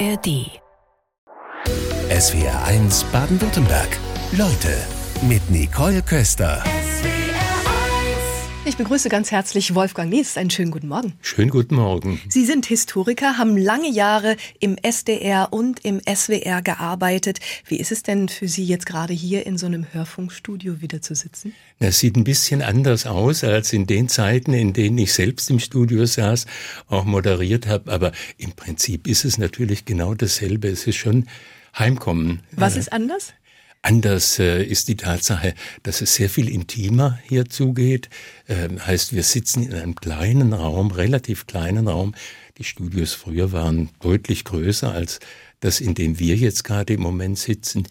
ARD. SWR 1 Baden-Württemberg. Leute mit Nicole Köster. Ich begrüße ganz herzlich Wolfgang Nies. Einen schönen guten Morgen. Schönen guten Morgen. Sie sind Historiker, haben lange Jahre im SDR und im SWR gearbeitet. Wie ist es denn für Sie jetzt gerade hier in so einem Hörfunkstudio wieder zu sitzen? Das sieht ein bisschen anders aus als in den Zeiten, in denen ich selbst im Studio saß, auch moderiert habe. Aber im Prinzip ist es natürlich genau dasselbe. Es ist schon Heimkommen. Was ist anders? Anders äh, ist die Tatsache, dass es sehr viel intimer hier zugeht. Äh, heißt, wir sitzen in einem kleinen Raum, relativ kleinen Raum. Die Studios früher waren deutlich größer als das, in dem wir jetzt gerade im Moment sitzen.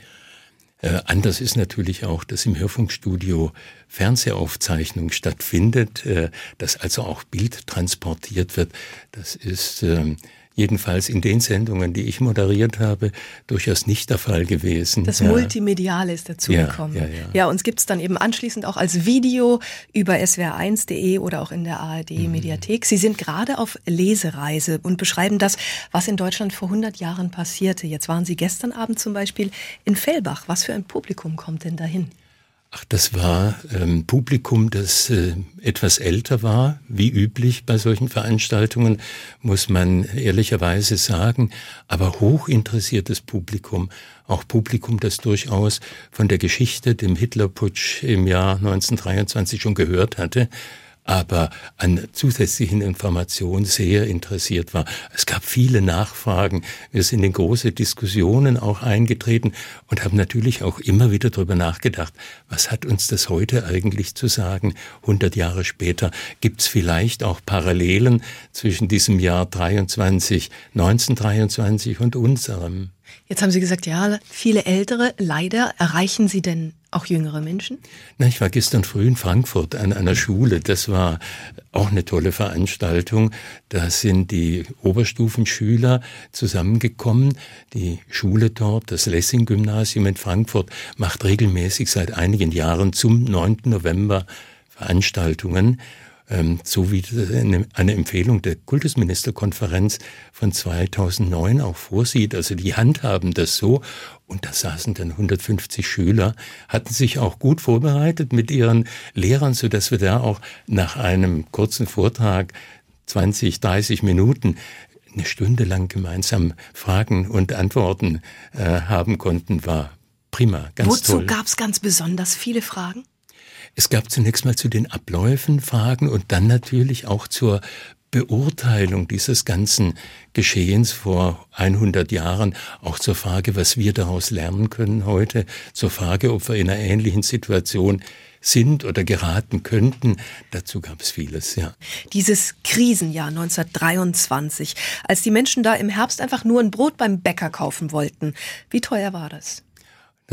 Äh, anders ist natürlich auch, dass im Hörfunkstudio Fernsehaufzeichnung stattfindet, äh, dass also auch Bild transportiert wird. Das ist äh, jedenfalls in den Sendungen, die ich moderiert habe, durchaus nicht der Fall gewesen. Das ja. Multimediale ist dazugekommen. Ja, ja, ja. ja, uns gibt's dann eben anschließend auch als Video über swr1.de oder auch in der ARD-Mediathek. Mhm. Sie sind gerade auf Lesereise und beschreiben das, was in Deutschland vor 100 Jahren passierte. Jetzt waren Sie gestern Abend zum Beispiel in Fellbach. Was für ein Publikum kommt denn dahin? Ach, das war ähm, Publikum, das äh, etwas älter war, wie üblich bei solchen Veranstaltungen, muss man ehrlicherweise sagen, aber hochinteressiertes Publikum, auch Publikum, das durchaus von der Geschichte, dem Hitlerputsch im Jahr 1923 schon gehört hatte, aber an zusätzlichen Informationen sehr interessiert war. Es gab viele Nachfragen. Wir sind in große Diskussionen auch eingetreten und haben natürlich auch immer wieder darüber nachgedacht, was hat uns das heute eigentlich zu sagen? 100 Jahre später gibt es vielleicht auch Parallelen zwischen diesem Jahr 23, 1923 und unserem. Jetzt haben Sie gesagt, ja, viele Ältere. Leider erreichen Sie denn auch jüngere Menschen? Na, ich war gestern früh in Frankfurt an einer Schule. Das war auch eine tolle Veranstaltung. Da sind die Oberstufenschüler zusammengekommen. Die Schule dort, das Lessing-Gymnasium in Frankfurt, macht regelmäßig seit einigen Jahren zum 9. November Veranstaltungen so wie eine Empfehlung der Kultusministerkonferenz von 2009 auch vorsieht. Also die handhaben das so und da saßen dann 150 Schüler, hatten sich auch gut vorbereitet mit ihren Lehrern, so dass wir da auch nach einem kurzen Vortrag 20, 30 Minuten eine Stunde lang gemeinsam Fragen und Antworten äh, haben konnten, war prima, ganz Wozu toll. Wozu gab es ganz besonders viele Fragen? Es gab zunächst mal zu den Abläufen Fragen und dann natürlich auch zur Beurteilung dieses ganzen Geschehens vor 100 Jahren, auch zur Frage, was wir daraus lernen können heute, zur Frage, ob wir in einer ähnlichen Situation sind oder geraten könnten. Dazu gab es vieles, ja. Dieses Krisenjahr 1923, als die Menschen da im Herbst einfach nur ein Brot beim Bäcker kaufen wollten. Wie teuer war das?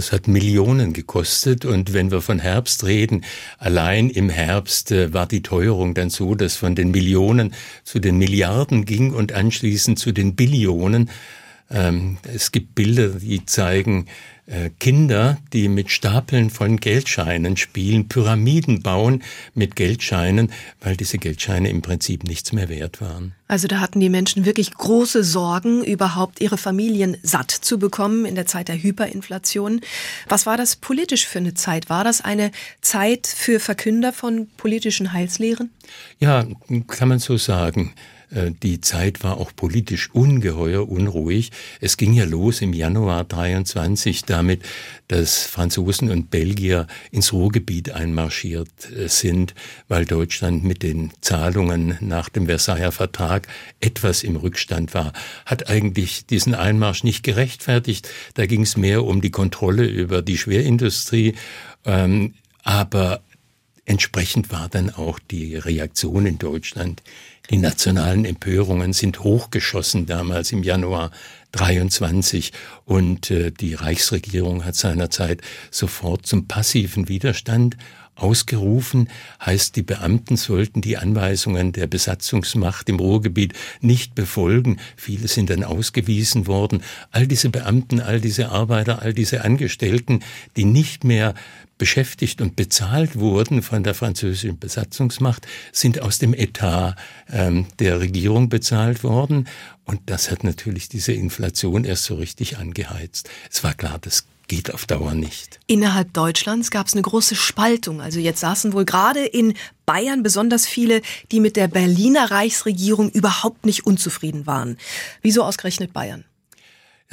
Das hat Millionen gekostet und wenn wir von Herbst reden, allein im Herbst äh, war die Teuerung dann so, dass von den Millionen zu den Milliarden ging und anschließend zu den Billionen. Ähm, es gibt Bilder, die zeigen, Kinder, die mit Stapeln von Geldscheinen spielen, Pyramiden bauen mit Geldscheinen, weil diese Geldscheine im Prinzip nichts mehr wert waren. Also da hatten die Menschen wirklich große Sorgen, überhaupt ihre Familien satt zu bekommen in der Zeit der Hyperinflation. Was war das politisch für eine Zeit? War das eine Zeit für Verkünder von politischen Heilslehren? Ja, kann man so sagen. Äh, die Zeit war auch politisch ungeheuer unruhig. Es ging ja los im Januar 23 damit, dass Franzosen und Belgier ins Ruhrgebiet einmarschiert äh, sind, weil Deutschland mit den Zahlungen nach dem Versailler Vertrag etwas im Rückstand war. Hat eigentlich diesen Einmarsch nicht gerechtfertigt. Da ging es mehr um die Kontrolle über die Schwerindustrie. Ähm, aber entsprechend war dann auch die Reaktion in Deutschland die nationalen Empörungen sind hochgeschossen damals im Januar 23 und äh, die Reichsregierung hat seinerzeit sofort zum passiven Widerstand ausgerufen, heißt, die Beamten sollten die Anweisungen der Besatzungsmacht im Ruhrgebiet nicht befolgen. Viele sind dann ausgewiesen worden. All diese Beamten, all diese Arbeiter, all diese Angestellten, die nicht mehr beschäftigt und bezahlt wurden von der französischen Besatzungsmacht, sind aus dem Etat ähm, der Regierung bezahlt worden. Und das hat natürlich diese Inflation erst so richtig angeheizt. Es war klar, das geht auf Dauer nicht. Innerhalb Deutschlands gab es eine große Spaltung. Also jetzt saßen wohl gerade in Bayern besonders viele, die mit der Berliner Reichsregierung überhaupt nicht unzufrieden waren. Wieso ausgerechnet Bayern?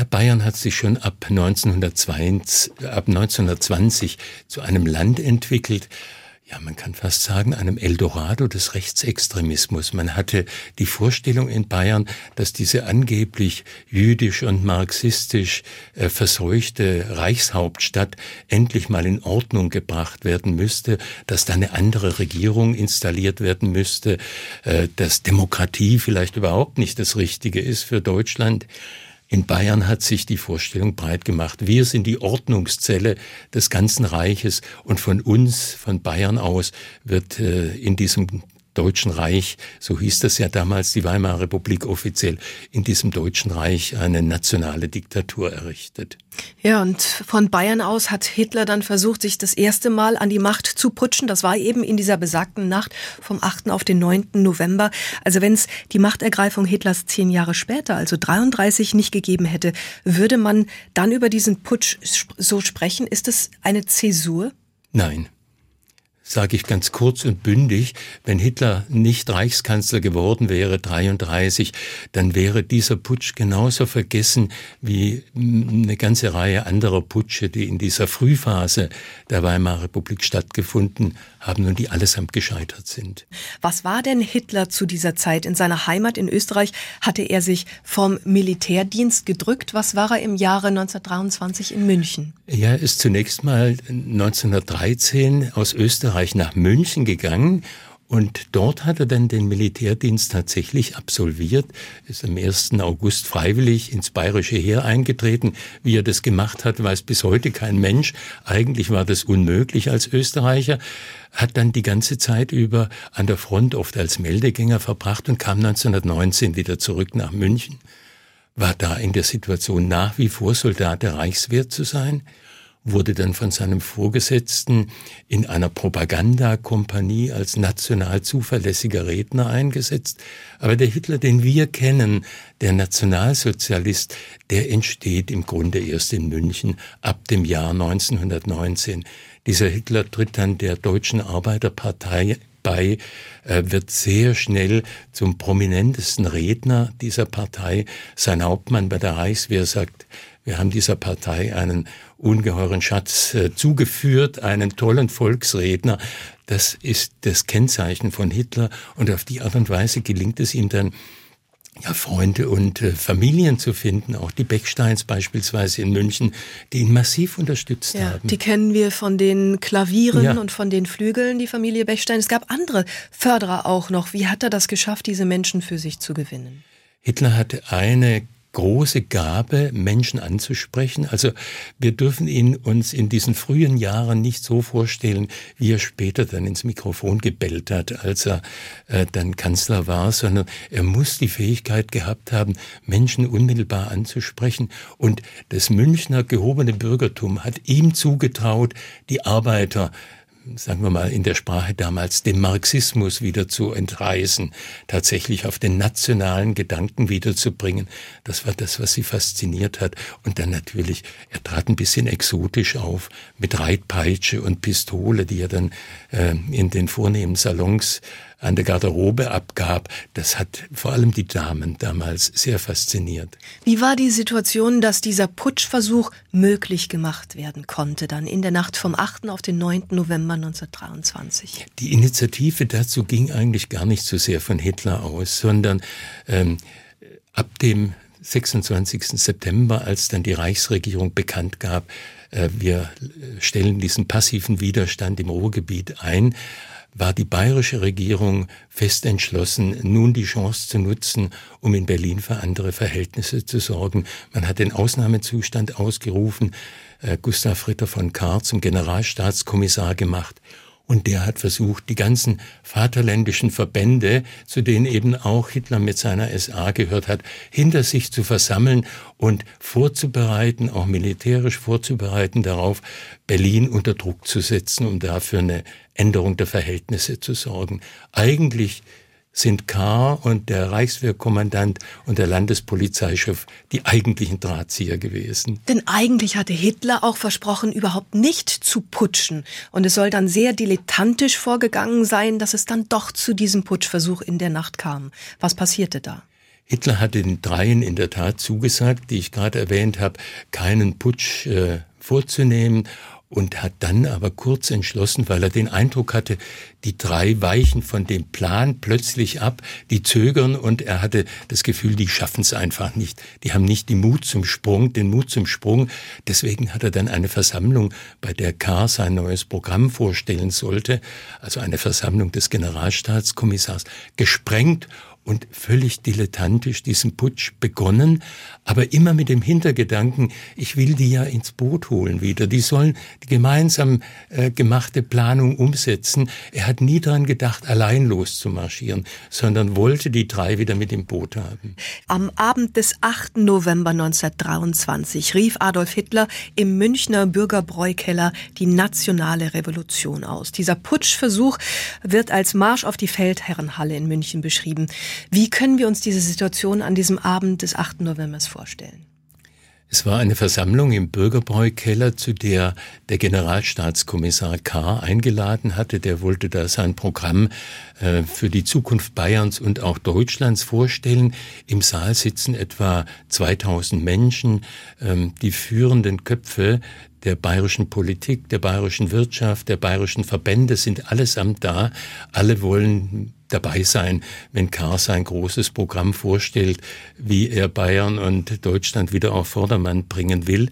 Bayern hat sich schon ab, 1920, ab 1920 zu einem Land entwickelt, ja, man kann fast sagen, einem Eldorado des Rechtsextremismus. Man hatte die Vorstellung in Bayern, dass diese angeblich jüdisch und marxistisch äh, verseuchte Reichshauptstadt endlich mal in Ordnung gebracht werden müsste, dass da eine andere Regierung installiert werden müsste, äh, dass Demokratie vielleicht überhaupt nicht das Richtige ist für Deutschland. In Bayern hat sich die Vorstellung breit gemacht. Wir sind die Ordnungszelle des ganzen Reiches und von uns, von Bayern aus, wird äh, in diesem Deutschen Reich, so hieß das ja damals die Weimarer Republik offiziell, in diesem Deutschen Reich eine nationale Diktatur errichtet. Ja, und von Bayern aus hat Hitler dann versucht, sich das erste Mal an die Macht zu putschen. Das war eben in dieser besagten Nacht vom 8. auf den 9. November. Also wenn es die Machtergreifung Hitlers zehn Jahre später, also 33, nicht gegeben hätte, würde man dann über diesen Putsch so sprechen? Ist es eine Zäsur? Nein sage ich ganz kurz und bündig, wenn Hitler nicht Reichskanzler geworden wäre, 33, dann wäre dieser Putsch genauso vergessen wie eine ganze Reihe anderer Putsche, die in dieser Frühphase der Weimarer Republik stattgefunden haben und die allesamt gescheitert sind. Was war denn Hitler zu dieser Zeit? In seiner Heimat in Österreich hatte er sich vom Militärdienst gedrückt. Was war er im Jahre 1923 in München? Er ist zunächst mal 1913 aus Österreich nach München gegangen und dort hat er dann den Militärdienst tatsächlich absolviert, ist am 1. August freiwillig ins bayerische Heer eingetreten. Wie er das gemacht hat, weiß bis heute kein Mensch. Eigentlich war das unmöglich als Österreicher. Hat dann die ganze Zeit über an der Front oft als Meldegänger verbracht und kam 1919 wieder zurück nach München. War da in der Situation nach wie vor Soldat der Reichswehr zu sein wurde dann von seinem Vorgesetzten in einer Propagandakompanie als national zuverlässiger Redner eingesetzt. Aber der Hitler, den wir kennen, der Nationalsozialist, der entsteht im Grunde erst in München ab dem Jahr 1919. Dieser Hitler tritt dann der Deutschen Arbeiterpartei bei, wird sehr schnell zum prominentesten Redner dieser Partei. Sein Hauptmann bei der Reichswehr sagt, wir haben dieser Partei einen ungeheuren Schatz äh, zugeführt, einen tollen Volksredner. Das ist das Kennzeichen von Hitler und auf die Art und Weise gelingt es ihm dann, ja, Freunde und äh, Familien zu finden, auch die Becksteins beispielsweise in München, die ihn massiv unterstützt ja, haben. Die kennen wir von den Klavieren ja. und von den Flügeln, die Familie Bechstein. Es gab andere Förderer auch noch. Wie hat er das geschafft, diese Menschen für sich zu gewinnen? Hitler hatte eine große Gabe, Menschen anzusprechen. Also wir dürfen ihn uns in diesen frühen Jahren nicht so vorstellen, wie er später dann ins Mikrofon gebellt hat, als er äh, dann Kanzler war, sondern er muss die Fähigkeit gehabt haben, Menschen unmittelbar anzusprechen. Und das Münchner gehobene Bürgertum hat ihm zugetraut, die Arbeiter sagen wir mal, in der Sprache damals dem Marxismus wieder zu entreißen, tatsächlich auf den nationalen Gedanken wiederzubringen. Das war das, was sie fasziniert hat. Und dann natürlich, er trat ein bisschen exotisch auf, mit Reitpeitsche und Pistole, die er dann äh, in den vornehmen Salons an der Garderobe abgab, das hat vor allem die Damen damals sehr fasziniert. Wie war die Situation, dass dieser Putschversuch möglich gemacht werden konnte, dann in der Nacht vom 8. auf den 9. November 1923? Die Initiative dazu ging eigentlich gar nicht so sehr von Hitler aus, sondern ähm, ab dem 26. September, als dann die Reichsregierung bekannt gab, äh, wir stellen diesen passiven Widerstand im Ruhrgebiet ein, war die bayerische Regierung fest entschlossen, nun die Chance zu nutzen, um in Berlin für andere Verhältnisse zu sorgen. Man hat den Ausnahmezustand ausgerufen, äh, Gustav Ritter von Kahr zum Generalstaatskommissar gemacht Und der hat versucht, die ganzen vaterländischen Verbände, zu denen eben auch Hitler mit seiner SA gehört hat, hinter sich zu versammeln und vorzubereiten, auch militärisch vorzubereiten darauf, Berlin unter Druck zu setzen, um dafür eine Änderung der Verhältnisse zu sorgen. Eigentlich sind K. und der Reichswehrkommandant und der Landespolizeichef die eigentlichen Drahtzieher gewesen. Denn eigentlich hatte Hitler auch versprochen, überhaupt nicht zu putschen. Und es soll dann sehr dilettantisch vorgegangen sein, dass es dann doch zu diesem Putschversuch in der Nacht kam. Was passierte da? Hitler hatte den Dreien in der Tat zugesagt, die ich gerade erwähnt habe, keinen Putsch äh, vorzunehmen und hat dann aber kurz entschlossen, weil er den Eindruck hatte, die drei weichen von dem Plan plötzlich ab, die zögern und er hatte das Gefühl, die schaffen es einfach nicht. Die haben nicht den Mut zum Sprung, den Mut zum Sprung. Deswegen hat er dann eine Versammlung, bei der K. sein neues Programm vorstellen sollte, also eine Versammlung des Generalstaatskommissars, gesprengt und völlig dilettantisch diesen Putsch begonnen, aber immer mit dem Hintergedanken, ich will die ja ins Boot holen wieder. Die sollen die gemeinsam äh, gemachte Planung umsetzen. Er hat nie daran gedacht, allein loszumarschieren, sondern wollte die drei wieder mit im Boot haben. Am Abend des 8. November 1923 rief Adolf Hitler im Münchner Bürgerbräukeller die nationale Revolution aus. Dieser Putschversuch wird als Marsch auf die Feldherrenhalle in München beschrieben. Wie können wir uns diese Situation an diesem Abend des 8. November vorstellen? Es war eine Versammlung im Bürgerbräukeller, zu der der Generalstaatskommissar K. eingeladen hatte. Der wollte da sein Programm äh, für die Zukunft Bayerns und auch Deutschlands vorstellen. Im Saal sitzen etwa 2000 Menschen. Ähm, die führenden Köpfe der bayerischen Politik, der bayerischen Wirtschaft, der bayerischen Verbände sind allesamt da. Alle wollen dabei sein, wenn Karl sein großes Programm vorstellt, wie er Bayern und Deutschland wieder auf Vordermann bringen will.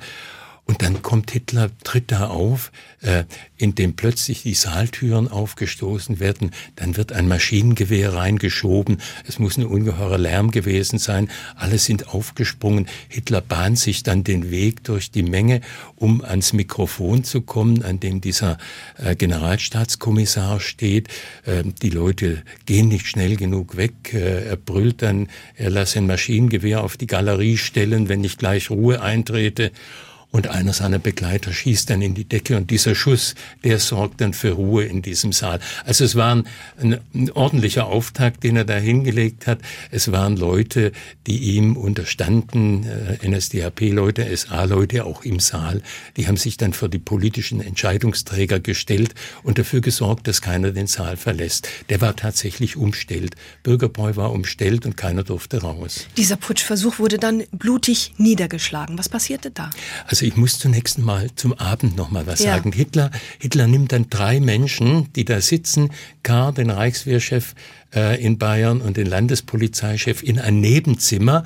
Und dann kommt Hitler, tritt da auf, äh, in dem plötzlich die Saaltüren aufgestoßen werden, dann wird ein Maschinengewehr reingeschoben, es muss ein ungeheurer Lärm gewesen sein, alle sind aufgesprungen, Hitler bahnt sich dann den Weg durch die Menge, um ans Mikrofon zu kommen, an dem dieser äh, Generalstaatskommissar steht. Äh, die Leute gehen nicht schnell genug weg, äh, er brüllt dann, er lasse ein Maschinengewehr auf die Galerie stellen, wenn nicht gleich Ruhe eintrete und einer seiner Begleiter schießt dann in die Decke und dieser Schuss, der sorgt dann für Ruhe in diesem Saal. Also es war ein, ein ordentlicher Auftakt, den er da hingelegt hat. Es waren Leute, die ihm unterstanden, äh, NSDAP-Leute, SA-Leute auch im Saal. Die haben sich dann für die politischen Entscheidungsträger gestellt und dafür gesorgt, dass keiner den Saal verlässt. Der war tatsächlich umstellt. Bürgerbräu war umstellt und keiner durfte raus. Dieser Putschversuch wurde dann blutig niedergeschlagen. Was passierte da? Also ich muss zunächst mal zum Abend noch mal was ja. sagen. Hitler, Hitler nimmt dann drei Menschen, die da sitzen, Karl, den Reichswehrchef äh, in Bayern und den Landespolizeichef in ein Nebenzimmer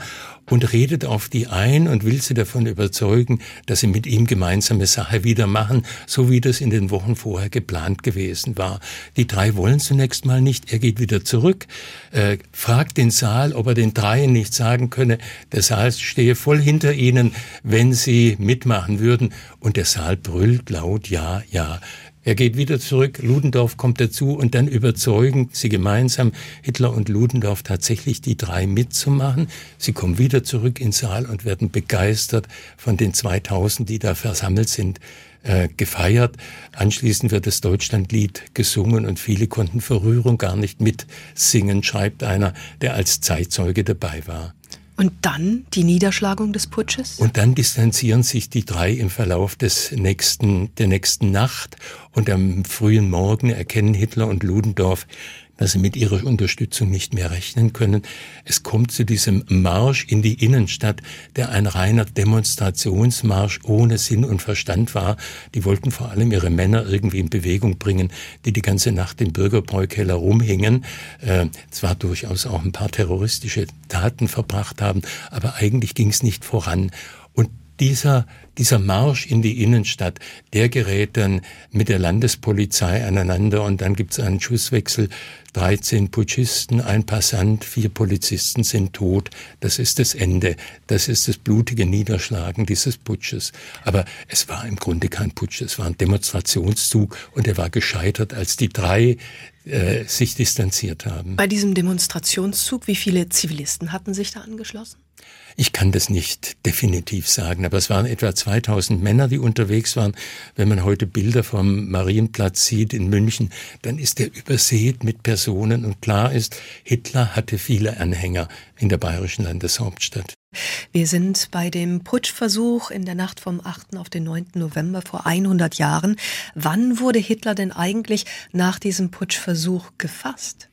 und redet auf die ein und will sie davon überzeugen, dass sie mit ihm gemeinsame Sache wieder machen, so wie das in den Wochen vorher geplant gewesen war. Die drei wollen zunächst mal nicht. Er geht wieder zurück, äh, fragt den Saal, ob er den dreien nicht sagen könne, der Saal stehe voll hinter ihnen, wenn sie mitmachen würden. Und der Saal brüllt laut, ja, ja. Er geht wieder zurück, Ludendorff kommt dazu und dann überzeugen sie gemeinsam, Hitler und Ludendorff tatsächlich die drei mitzumachen. Sie kommen wieder zurück ins Saal und werden begeistert von den 2000, die da versammelt sind, äh, gefeiert. Anschließend wird das Deutschlandlied gesungen und viele konnten vor Rührung gar nicht mitsingen, schreibt einer, der als Zeitzeuge dabei war. Und dann die Niederschlagung des Putsches? Und dann distanzieren sich die drei im Verlauf des nächsten, der nächsten Nacht und am frühen Morgen erkennen Hitler und Ludendorff, dass sie mit ihrer Unterstützung nicht mehr rechnen können. Es kommt zu diesem Marsch in die Innenstadt, der ein reiner Demonstrationsmarsch ohne Sinn und Verstand war. Die wollten vor allem ihre Männer irgendwie in Bewegung bringen, die die ganze Nacht im Bürgerbräukeller rumhingen, äh, zwar durchaus auch ein paar terroristische Taten verbracht haben, aber eigentlich ging es nicht voran. Und dieser, dieser Marsch in die Innenstadt, der gerät dann mit der Landespolizei aneinander und dann gibt es einen Schusswechsel. 13 Putschisten, ein Passant, vier Polizisten sind tot. Das ist das Ende. Das ist das blutige Niederschlagen dieses Putsches. Aber es war im Grunde kein Putsch, es war ein Demonstrationszug und er war gescheitert, als die drei äh, sich distanziert haben. Bei diesem Demonstrationszug, wie viele Zivilisten hatten sich da angeschlossen? Ich kann das nicht definitiv sagen, aber es waren etwa 2000 Männer, die unterwegs waren. Wenn man heute Bilder vom Marienplatz sieht in München, dann ist er übersät mit Personen und klar ist, Hitler hatte viele Anhänger in der bayerischen Landeshauptstadt. Wir sind bei dem Putschversuch in der Nacht vom 8. auf den 9. November vor 100 Jahren. Wann wurde Hitler denn eigentlich nach diesem Putschversuch gefasst?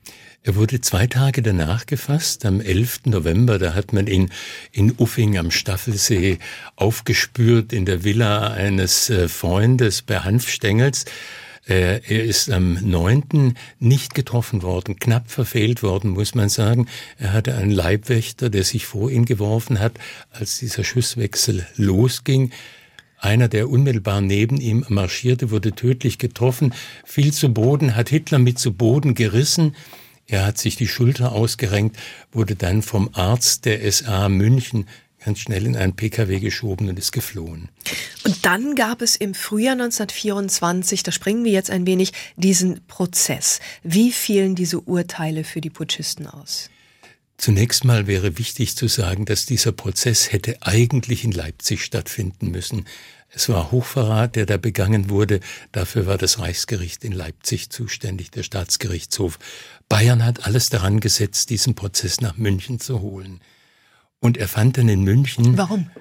Er wurde zwei Tage danach gefasst, am 11. November. Da hat man ihn in Uffing am Staffelsee aufgespürt in der Villa eines äh, Freundes bei Hanfstengels. Äh, er ist am 9. nicht getroffen worden, knapp verfehlt worden, muss man sagen. Er hatte einen Leibwächter, der sich vor ihn geworfen hat, als dieser Schusswechsel losging. Einer, der unmittelbar neben ihm marschierte, wurde tödlich getroffen, fiel zu Boden, hat Hitler mit zu Boden gerissen. Er hat sich die Schulter ausgerenkt, wurde dann vom Arzt der SA München ganz schnell in einen Pkw geschoben und ist geflohen. Und dann gab es im Frühjahr 1924, da springen wir jetzt ein wenig, diesen Prozess. Wie fielen diese Urteile für die Putschisten aus? Zunächst mal wäre wichtig zu sagen, dass dieser Prozess hätte eigentlich in Leipzig stattfinden müssen. Es war Hochverrat, der da begangen wurde. Dafür war das Reichsgericht in Leipzig zuständig, der Staatsgerichtshof. Bayern hat alles daran gesetzt, diesen Prozess nach München zu holen. Und er fand dann in München. Warum?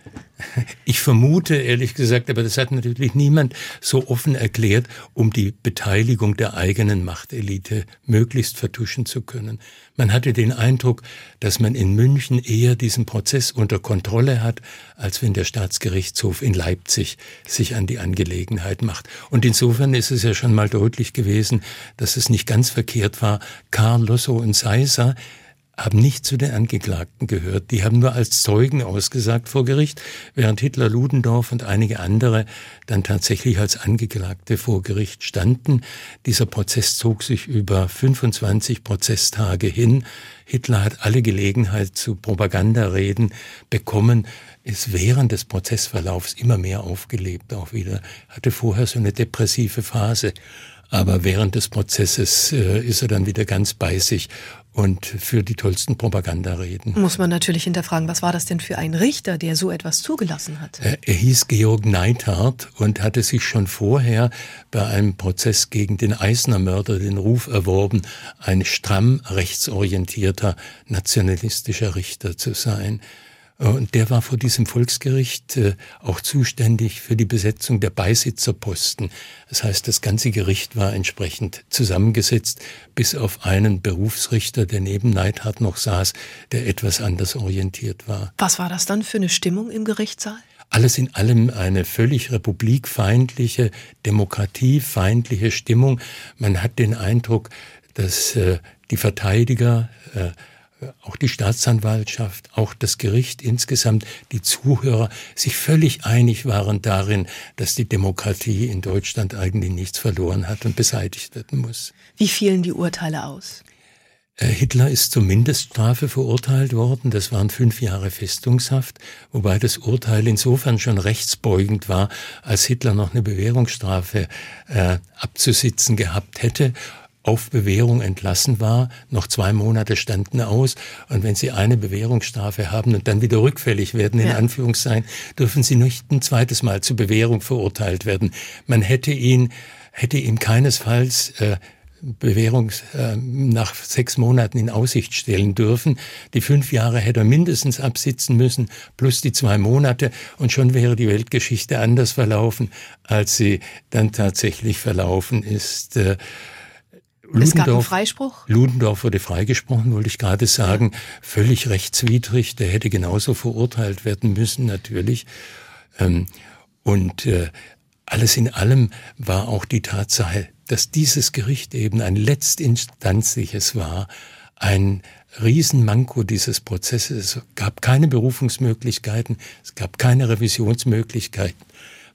Ich vermute, ehrlich gesagt, aber das hat natürlich niemand so offen erklärt, um die Beteiligung der eigenen Machtelite möglichst vertuschen zu können. Man hatte den Eindruck, dass man in München eher diesen Prozess unter Kontrolle hat, als wenn der Staatsgerichtshof in Leipzig sich an die Angelegenheit macht. Und insofern ist es ja schon mal deutlich gewesen, dass es nicht ganz verkehrt war. Karl Lossow und Seiser haben nicht zu den Angeklagten gehört. Die haben nur als Zeugen ausgesagt vor Gericht, während Hitler, Ludendorff und einige andere dann tatsächlich als Angeklagte vor Gericht standen. Dieser Prozess zog sich über 25 Prozesstage hin. Hitler hat alle Gelegenheit zu Propagandareden bekommen, ist während des Prozessverlaufs immer mehr aufgelebt auch wieder, hatte vorher so eine depressive Phase. Aber während des Prozesses äh, ist er dann wieder ganz bei sich und für die tollsten Propagandareden. Muss man natürlich hinterfragen, was war das denn für ein Richter, der so etwas zugelassen hat? Äh, er hieß Georg Neithardt und hatte sich schon vorher bei einem Prozess gegen den Eisner-Mörder den Ruf erworben, ein stramm rechtsorientierter nationalistischer Richter zu sein. Äh, und der war vor diesem Volksgericht äh, auch zuständig für die Besetzung der Beisitzerposten. Das heißt, das ganze Gericht war entsprechend zusammengesetzt, bis auf einen Berufsrichter, der neben Neidhardt noch saß, der etwas anders orientiert war. Was war das dann für eine Stimmung im Gerichtssaal? Alles in allem eine völlig republikfeindliche, demokratiefeindliche Stimmung. Man hat den Eindruck, dass äh, die Verteidiger äh, auch die Staatsanwaltschaft, auch das Gericht insgesamt, die Zuhörer sich völlig einig waren darin, dass die Demokratie in Deutschland eigentlich nichts verloren hat und beseitigt werden muss. Wie fielen die Urteile aus? Äh, Hitler ist zur Mindeststrafe verurteilt worden. Das waren fünf Jahre Festungshaft, wobei das Urteil insofern schon rechtsbeugend war, als Hitler noch eine Bewährungsstrafe äh, abzusitzen gehabt hätte auf Bewährung entlassen war. Noch zwei Monate standen aus. Und wenn Sie eine Bewährungsstrafe haben und dann wieder rückfällig werden, in ja. Anführungszeichen, dürfen Sie nicht ein zweites Mal zur Bewährung verurteilt werden. Man hätte ihn, hätte ihm keinesfalls äh, Bewährung äh, nach sechs Monaten in Aussicht stellen dürfen. Die fünf Jahre hätte er mindestens absitzen müssen, plus die zwei Monate, und schon wäre die Weltgeschichte anders verlaufen, als sie dann tatsächlich verlaufen ist. Äh, Ludendorff, es gab einen Freispruch? Ludendorff wurde freigesprochen, wollte ich gerade sagen. Völlig rechtswidrig. Der hätte genauso verurteilt werden müssen, natürlich. Ähm, und äh, alles in allem war auch die Tatsache, dass dieses Gericht eben ein letztinstanzliches war, ein Riesenmanko dieses Prozesses. Es gab keine Berufungsmöglichkeiten, es gab keine Revisionsmöglichkeiten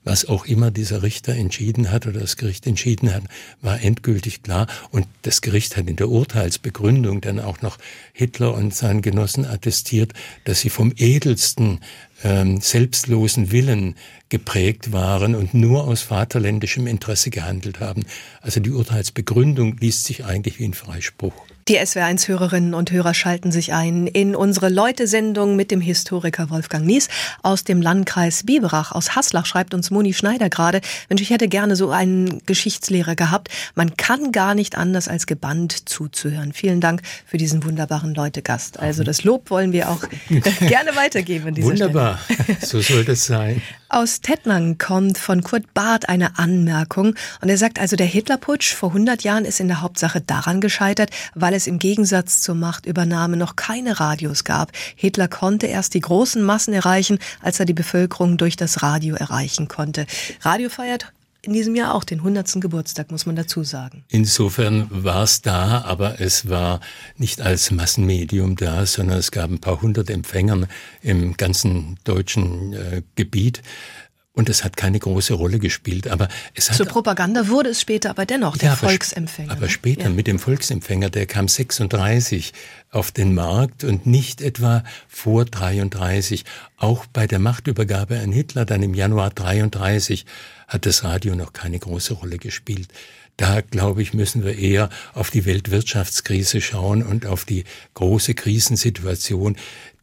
was auch immer dieser Richter entschieden hat oder das Gericht entschieden hat, war endgültig klar. Und das Gericht hat in der Urteilsbegründung dann auch noch Hitler und seinen Genossen attestiert, dass sie vom edelsten ähm, selbstlosen Willen geprägt waren und nur aus vaterländischem Interesse gehandelt haben. Also die Urteilsbegründung liest sich eigentlich wie ein Freispruch. Die SWR1-Hörerinnen und Hörer schalten sich ein in unsere Leute-Sendung mit dem Historiker Wolfgang Nies aus dem Landkreis Biberach. Aus Haslach schreibt uns Moni Schneider gerade, Mensch, ich hätte gerne so einen Geschichtslehrer gehabt. Man kann gar nicht anders als gebannt zuzuhören. Vielen Dank für diesen wunderbaren Leute-Gast. Also das Lob wollen wir auch gerne weitergeben Wunderbar, so soll das sein. Aus Tettnang kommt von Kurt Barth eine Anmerkung und er sagt also, der Hitlerputsch vor 100 Jahren ist in der Hauptsache daran gescheitert, weil es im Gegensatz zur Machtübernahme noch keine Radios gab. Hitler konnte erst die großen Massen erreichen, als er die Bevölkerung durch das Radio erreichen konnte. Radio feiert in diesem Jahr auch den 100. Geburtstag, muss man dazu sagen. Insofern war es da, aber es war nicht als Massenmedium da, sondern es gab ein paar hundert Empfängern im ganzen deutschen äh, Gebiet. Und es hat keine große Rolle gespielt. Aber es hat Zur Propaganda wurde es später aber dennoch der ja, Volksempfänger. Aber später ja. mit dem Volksempfänger, der kam 36 auf den Markt und nicht etwa vor 33. Auch bei der Machtübergabe an Hitler dann im Januar 33 hat das Radio noch keine große Rolle gespielt. Da, glaube ich, müssen wir eher auf die Weltwirtschaftskrise schauen und auf die große Krisensituation,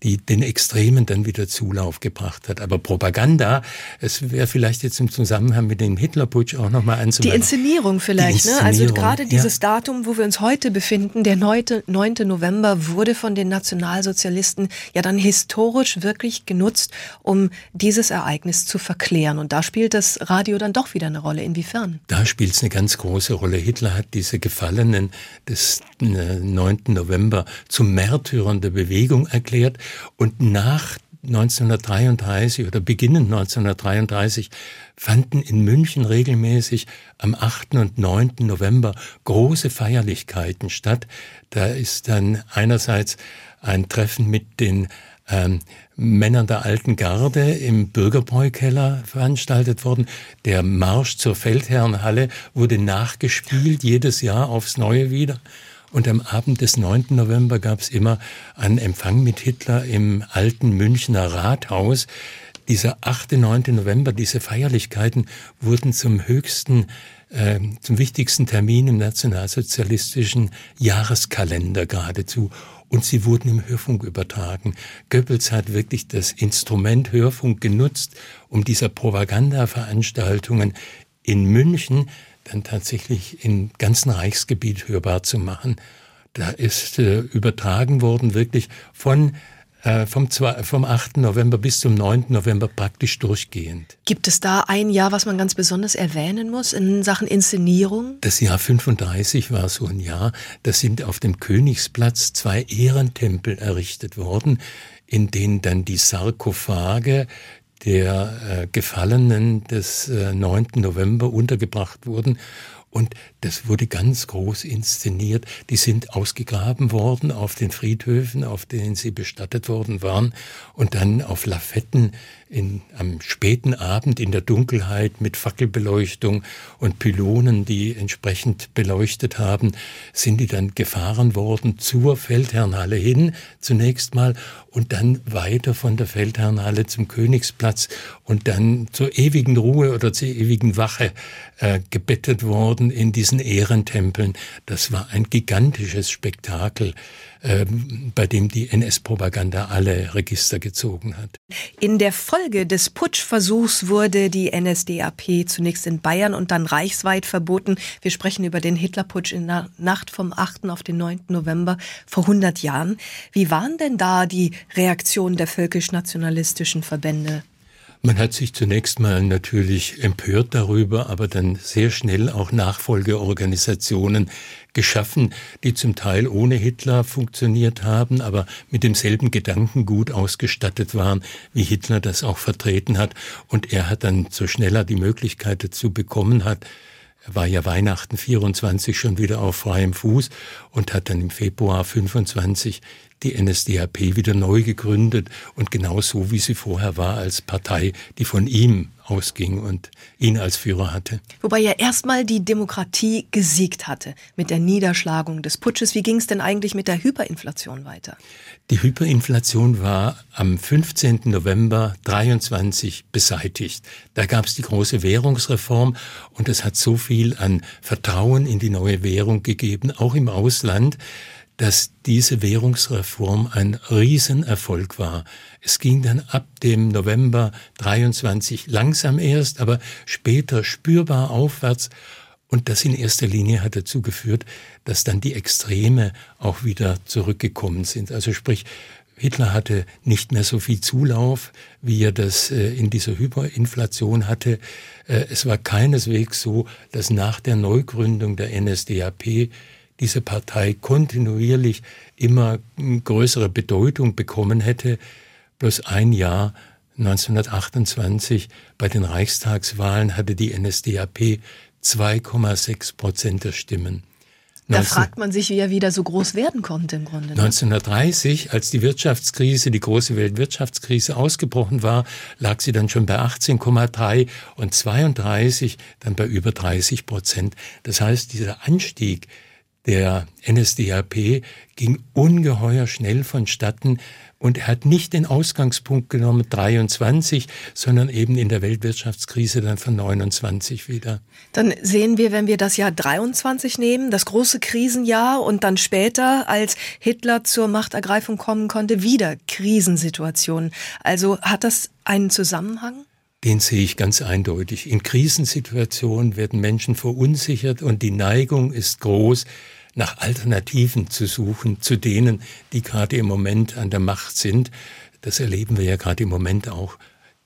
die den Extremen dann wieder Zulauf gebracht hat. Aber Propaganda, es wäre vielleicht jetzt im Zusammenhang mit dem Hitlerputsch auch nochmal anzumerken. Die Inszenierung vielleicht, die Inszenierung, ne? Also gerade dieses ja. Datum, wo wir uns heute befinden, der 9. 9. November, wurde von den Nationalsozialisten ja dann historisch wirklich genutzt, um dieses Ereignis zu verklären. Und da spielt das Radio dann doch wieder eine Rolle. Inwiefern? Da spielt es eine ganz große Rolle. Hitler hat diese Gefallenen des 9. Äh, November zu Märtyrern der Bewegung erklärt und nach 1933 oder beginnend 1933 fanden in München regelmäßig am 8. und 9. November große Feierlichkeiten statt. Da ist dann einerseits ein Treffen mit den ähm, Männern der alten Garde im Bürgerbräukeller veranstaltet worden. Der Marsch zur Feldherrenhalle wurde nachgespielt, jedes Jahr aufs Neue wieder. Und am Abend des 9. November gab es immer einen Empfang mit Hitler im alten Münchner Rathaus. Dieser 8. 9. November, diese Feierlichkeiten wurden zum höchsten, äh, zum wichtigsten Termin im nationalsozialistischen Jahreskalender geradezu. Und sie wurden im Hörfunk übertragen. Goebbels hat wirklich das Instrument Hörfunk genutzt, um dieser Propaganda-Veranstaltungen in München dann tatsächlich im ganzen Reichsgebiet hörbar zu machen. Da ist äh, übertragen worden wirklich von äh, vom, zwei, vom 8. November bis zum 9. November praktisch durchgehend. Gibt es da ein Jahr, was man ganz besonders erwähnen muss in Sachen Inszenierung? Das Jahr 35 war so ein Jahr. Da sind auf dem Königsplatz zwei Ehrentempel errichtet worden, in denen dann die Sarkophage der äh, Gefallenen des äh, 9. November untergebracht wurden. Und das wurde ganz groß inszeniert. Die sind ausgegraben worden auf den Friedhöfen, auf denen sie bestattet worden waren, und dann auf Lafetten in, am späten Abend in der Dunkelheit mit Fackelbeleuchtung und Pylonen, die entsprechend beleuchtet haben, sind die dann gefahren worden zur Feldherrnhalle hin, zunächst mal, und dann weiter von der Feldherrnhalle zum Königsplatz und dann zur ewigen Ruhe oder zur ewigen Wache äh, gebettet worden in diesen Ehrentempeln. Das war ein gigantisches Spektakel. Ähm, bei dem die NS-Propaganda alle Register gezogen hat. In der Folge des Putschversuchs wurde die NSDAP zunächst in Bayern und dann reichsweit verboten. Wir sprechen über den Hitlerputsch in der Nacht vom 8. auf den 9. November vor 100 Jahren. Wie waren denn da die Reaktionen der völkisch-nationalistischen Verbände? Man hat sich zunächst mal natürlich empört darüber, aber dann sehr schnell auch Nachfolgeorganisationen geschaffen, die zum Teil ohne Hitler funktioniert haben, aber mit demselben Gedankengut ausgestattet waren, wie Hitler das auch vertreten hat. Und er hat dann, so schneller die Möglichkeit dazu bekommen hat, Er war ja Weihnachten 24 schon wieder auf freiem Fuß und hat dann im Februar 25 die NSDAP wieder neu gegründet und genau so, wie sie vorher war, als Partei, die von ihm ausging und ihn als Führer hatte. Wobei ja erstmal die Demokratie gesiegt hatte mit der Niederschlagung des Putsches. Wie ging es denn eigentlich mit der Hyperinflation weiter? Die Hyperinflation war am 15. November 23 beseitigt. Da gab es die große Währungsreform und es hat so viel an Vertrauen in die neue Währung gegeben, auch im Ausland, dass diese Währungsreform ein Riesenerfolg war. Es ging dann ab dem November 23 langsam erst, aber später spürbar aufwärts. Und das in erster Linie hat dazu geführt, dass dann die Extreme auch wieder zurückgekommen sind. Also sprich, Hitler hatte nicht mehr so viel Zulauf, wie er das äh, in dieser Hyperinflation hatte. Äh, es war keineswegs so, dass nach der Neugründung der NSDAP diese Partei kontinuierlich immer größere Bedeutung bekommen hätte. Bloß ein Jahr 1928 bei den Reichstagswahlen hatte die NSDAP 2,6 Prozent der Stimmen. Da 19, fragt man sich, wie er wieder so groß werden konnte im Grunde. Ne? 1930, als die Wirtschaftskrise, die große Weltwirtschaftskrise ausgebrochen war, lag sie dann schon bei 18,3 und 32 dann bei über 30 Prozent. Das heißt, dieser Anstieg der NSDAP ging ungeheuer schnell vonstatten und er hat nicht den Ausgangspunkt genommen 23, sondern eben in der Weltwirtschaftskrise dann von 29 wieder. Dann sehen wir, wenn wir das Jahr 23 nehmen, das große Krisenjahr und dann später, als Hitler zur Machtergreifung kommen konnte, wieder Krisensituationen. Also hat das einen Zusammenhang? Den sehe ich ganz eindeutig. In Krisensituationen werden Menschen verunsichert und die Neigung ist groß, nach Alternativen zu suchen zu denen, die gerade im Moment an der Macht sind. Das erleben wir ja gerade im Moment auch.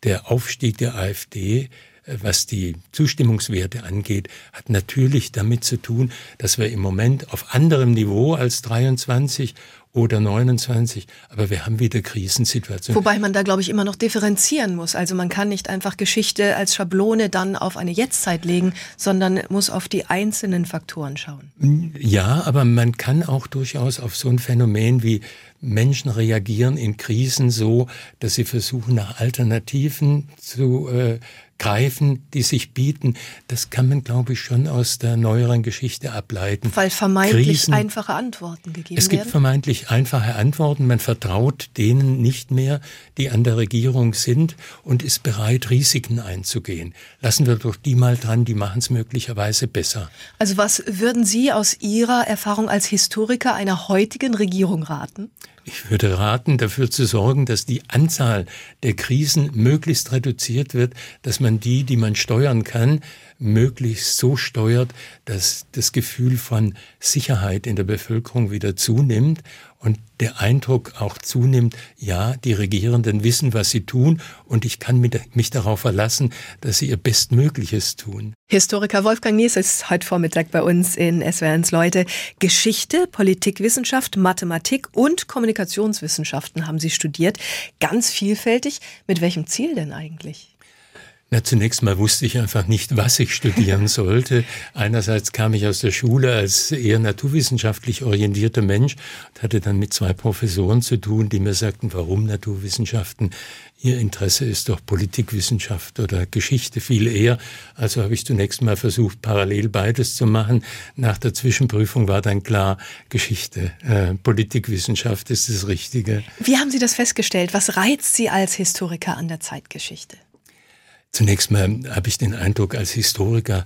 Der Aufstieg der AfD, was die Zustimmungswerte angeht, hat natürlich damit zu tun, dass wir im Moment auf anderem Niveau als 23 oder 29, aber wir haben wieder Krisensituationen. Wobei man da, glaube ich, immer noch differenzieren muss. Also man kann nicht einfach Geschichte als Schablone dann auf eine Jetztzeit legen, sondern muss auf die einzelnen Faktoren schauen. Ja, aber man kann auch durchaus auf so ein Phänomen wie Menschen reagieren in Krisen so, dass sie versuchen, nach Alternativen zu äh, greifen, die sich bieten. Das kann man, glaube ich, schon aus der neueren Geschichte ableiten. Weil vermeintlich Krisen, einfache Antworten gegeben werden. Es gibt werden? vermeintlich einfache Antworten. Man vertraut denen nicht mehr, die an der Regierung sind und ist bereit, Risiken einzugehen. Lassen wir doch die mal dran, die machen es möglicherweise besser. Also was würden Sie aus Ihrer Erfahrung als Historiker einer heutigen Regierung raten? Ich würde raten, dafür zu sorgen, dass die Anzahl der Krisen möglichst reduziert wird, dass man die, die man steuern kann, möglichst so steuert, dass das Gefühl von Sicherheit in der Bevölkerung wieder zunimmt und der Eindruck auch zunimmt, ja, die Regierenden wissen, was sie tun und ich kann mich darauf verlassen, dass sie ihr Bestmögliches tun. Historiker Wolfgang Nies ist heute Vormittag bei uns in SWRs Leute. Geschichte, Politikwissenschaft, Mathematik und Kommunikationswissenschaften haben Sie studiert. Ganz vielfältig. Mit welchem Ziel denn eigentlich? Na, zunächst mal wusste ich einfach nicht, was ich studieren sollte. Einerseits kam ich aus der Schule als eher naturwissenschaftlich orientierter Mensch und hatte dann mit zwei Professoren zu tun, die mir sagten, warum Naturwissenschaften? Ihr Interesse ist doch Politikwissenschaft oder Geschichte viel eher. Also habe ich zunächst mal versucht, parallel beides zu machen. Nach der Zwischenprüfung war dann klar, Geschichte, äh, Politikwissenschaft ist das Richtige. Wie haben Sie das festgestellt? Was reizt Sie als Historiker an der Zeitgeschichte? Zunächst mal habe ich den Eindruck, als Historiker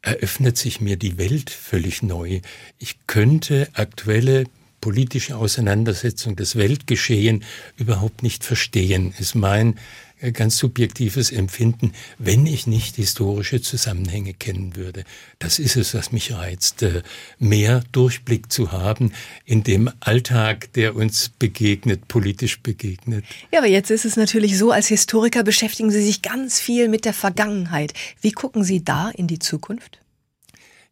eröffnet sich mir die Welt völlig neu. Ich könnte aktuelle politische Auseinandersetzung, das Weltgeschehen überhaupt nicht verstehen, ist mein äh, ganz subjektives Empfinden, wenn ich nicht historische Zusammenhänge kennen würde. Das ist es, was mich reizt, äh, mehr Durchblick zu haben in dem Alltag, der uns begegnet, politisch begegnet. Ja, aber jetzt ist es natürlich so, als Historiker beschäftigen Sie sich ganz viel mit der Vergangenheit. Wie gucken Sie da in die Zukunft?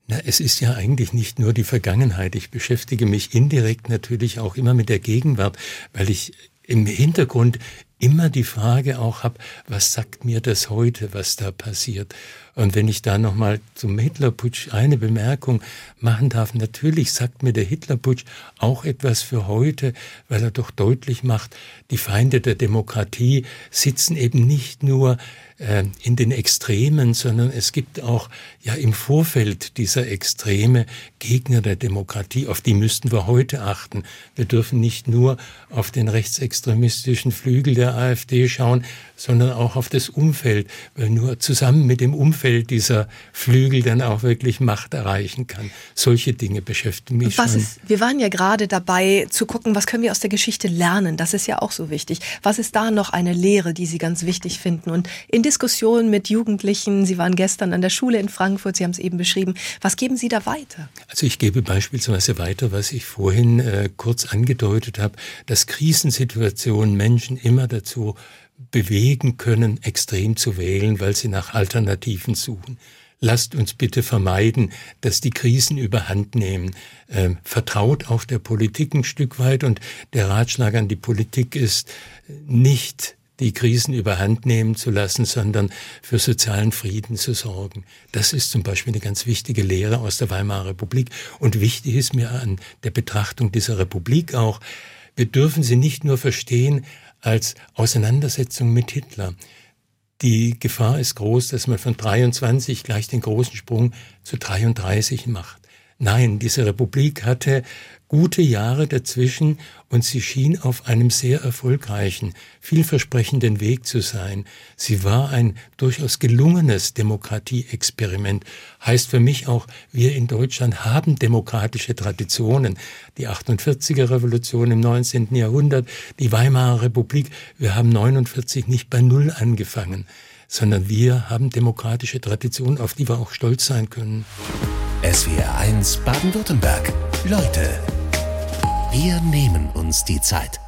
Na, es ist ja eigentlich nicht nur die Vergangenheit. Ich beschäftige mich indirekt natürlich auch immer mit der Gegenwart, weil ich im Hintergrund immer die Frage auch habe, was sagt mir das heute, was da passiert? Und wenn ich da nochmal zum Hitlerputsch eine Bemerkung machen darf, natürlich sagt mir der Hitlerputsch auch etwas für heute, weil er doch deutlich macht, die Feinde der Demokratie sitzen eben nicht nur äh, in den Extremen, sondern es gibt auch ja im Vorfeld dieser Extreme Gegner der Demokratie, auf die müssten wir heute achten. Wir dürfen nicht nur auf den rechtsextremistischen Flügel der AfD schauen, sondern auch auf das Umfeld, weil nur zusammen mit dem Umfeld dieser Flügel dann auch wirklich Macht erreichen kann. Solche Dinge beschäftigen mich was schon. Ist, wir waren ja gerade dabei zu gucken, was können wir aus der Geschichte lernen. Das ist ja auch so wichtig. Was ist da noch eine Lehre, die Sie ganz wichtig finden? Und in Diskussionen mit Jugendlichen, Sie waren gestern an der Schule in Frankfurt, Sie haben es eben beschrieben, was geben Sie da weiter? Also ich gebe beispielsweise weiter, was ich vorhin äh, kurz angedeutet habe, dass Krisensituationen Menschen immer dazu bewegen können, extrem zu wählen, weil sie nach Alternativen suchen. Lasst uns bitte vermeiden, dass die Krisen überhand nehmen. Ähm, vertraut auch der Politik ein Stück weit und der Ratschlag an die Politik ist, nicht die Krisen überhand nehmen zu lassen, sondern für sozialen Frieden zu sorgen. Das ist zum Beispiel eine ganz wichtige Lehre aus der Weimarer Republik. Und wichtig ist mir an der Betrachtung dieser Republik auch, wir dürfen sie nicht nur verstehen als Auseinandersetzung mit Hitler. Die Gefahr ist groß, dass man von 23 gleich den großen Sprung zu 33 macht. Nein, diese Republik hatte gute Jahre dazwischen und sie schien auf einem sehr erfolgreichen, vielversprechenden Weg zu sein. Sie war ein durchaus gelungenes Demokratieexperiment. Heißt für mich auch, wir in Deutschland haben demokratische Traditionen. Die 48er Revolution im 19. Jahrhundert, die Weimarer Republik, wir haben 49 nicht bei Null angefangen, sondern wir haben demokratische Traditionen, auf die wir auch stolz sein können. SWR 1 Baden-Württemberg. Leute wir nehmen uns die Zeit.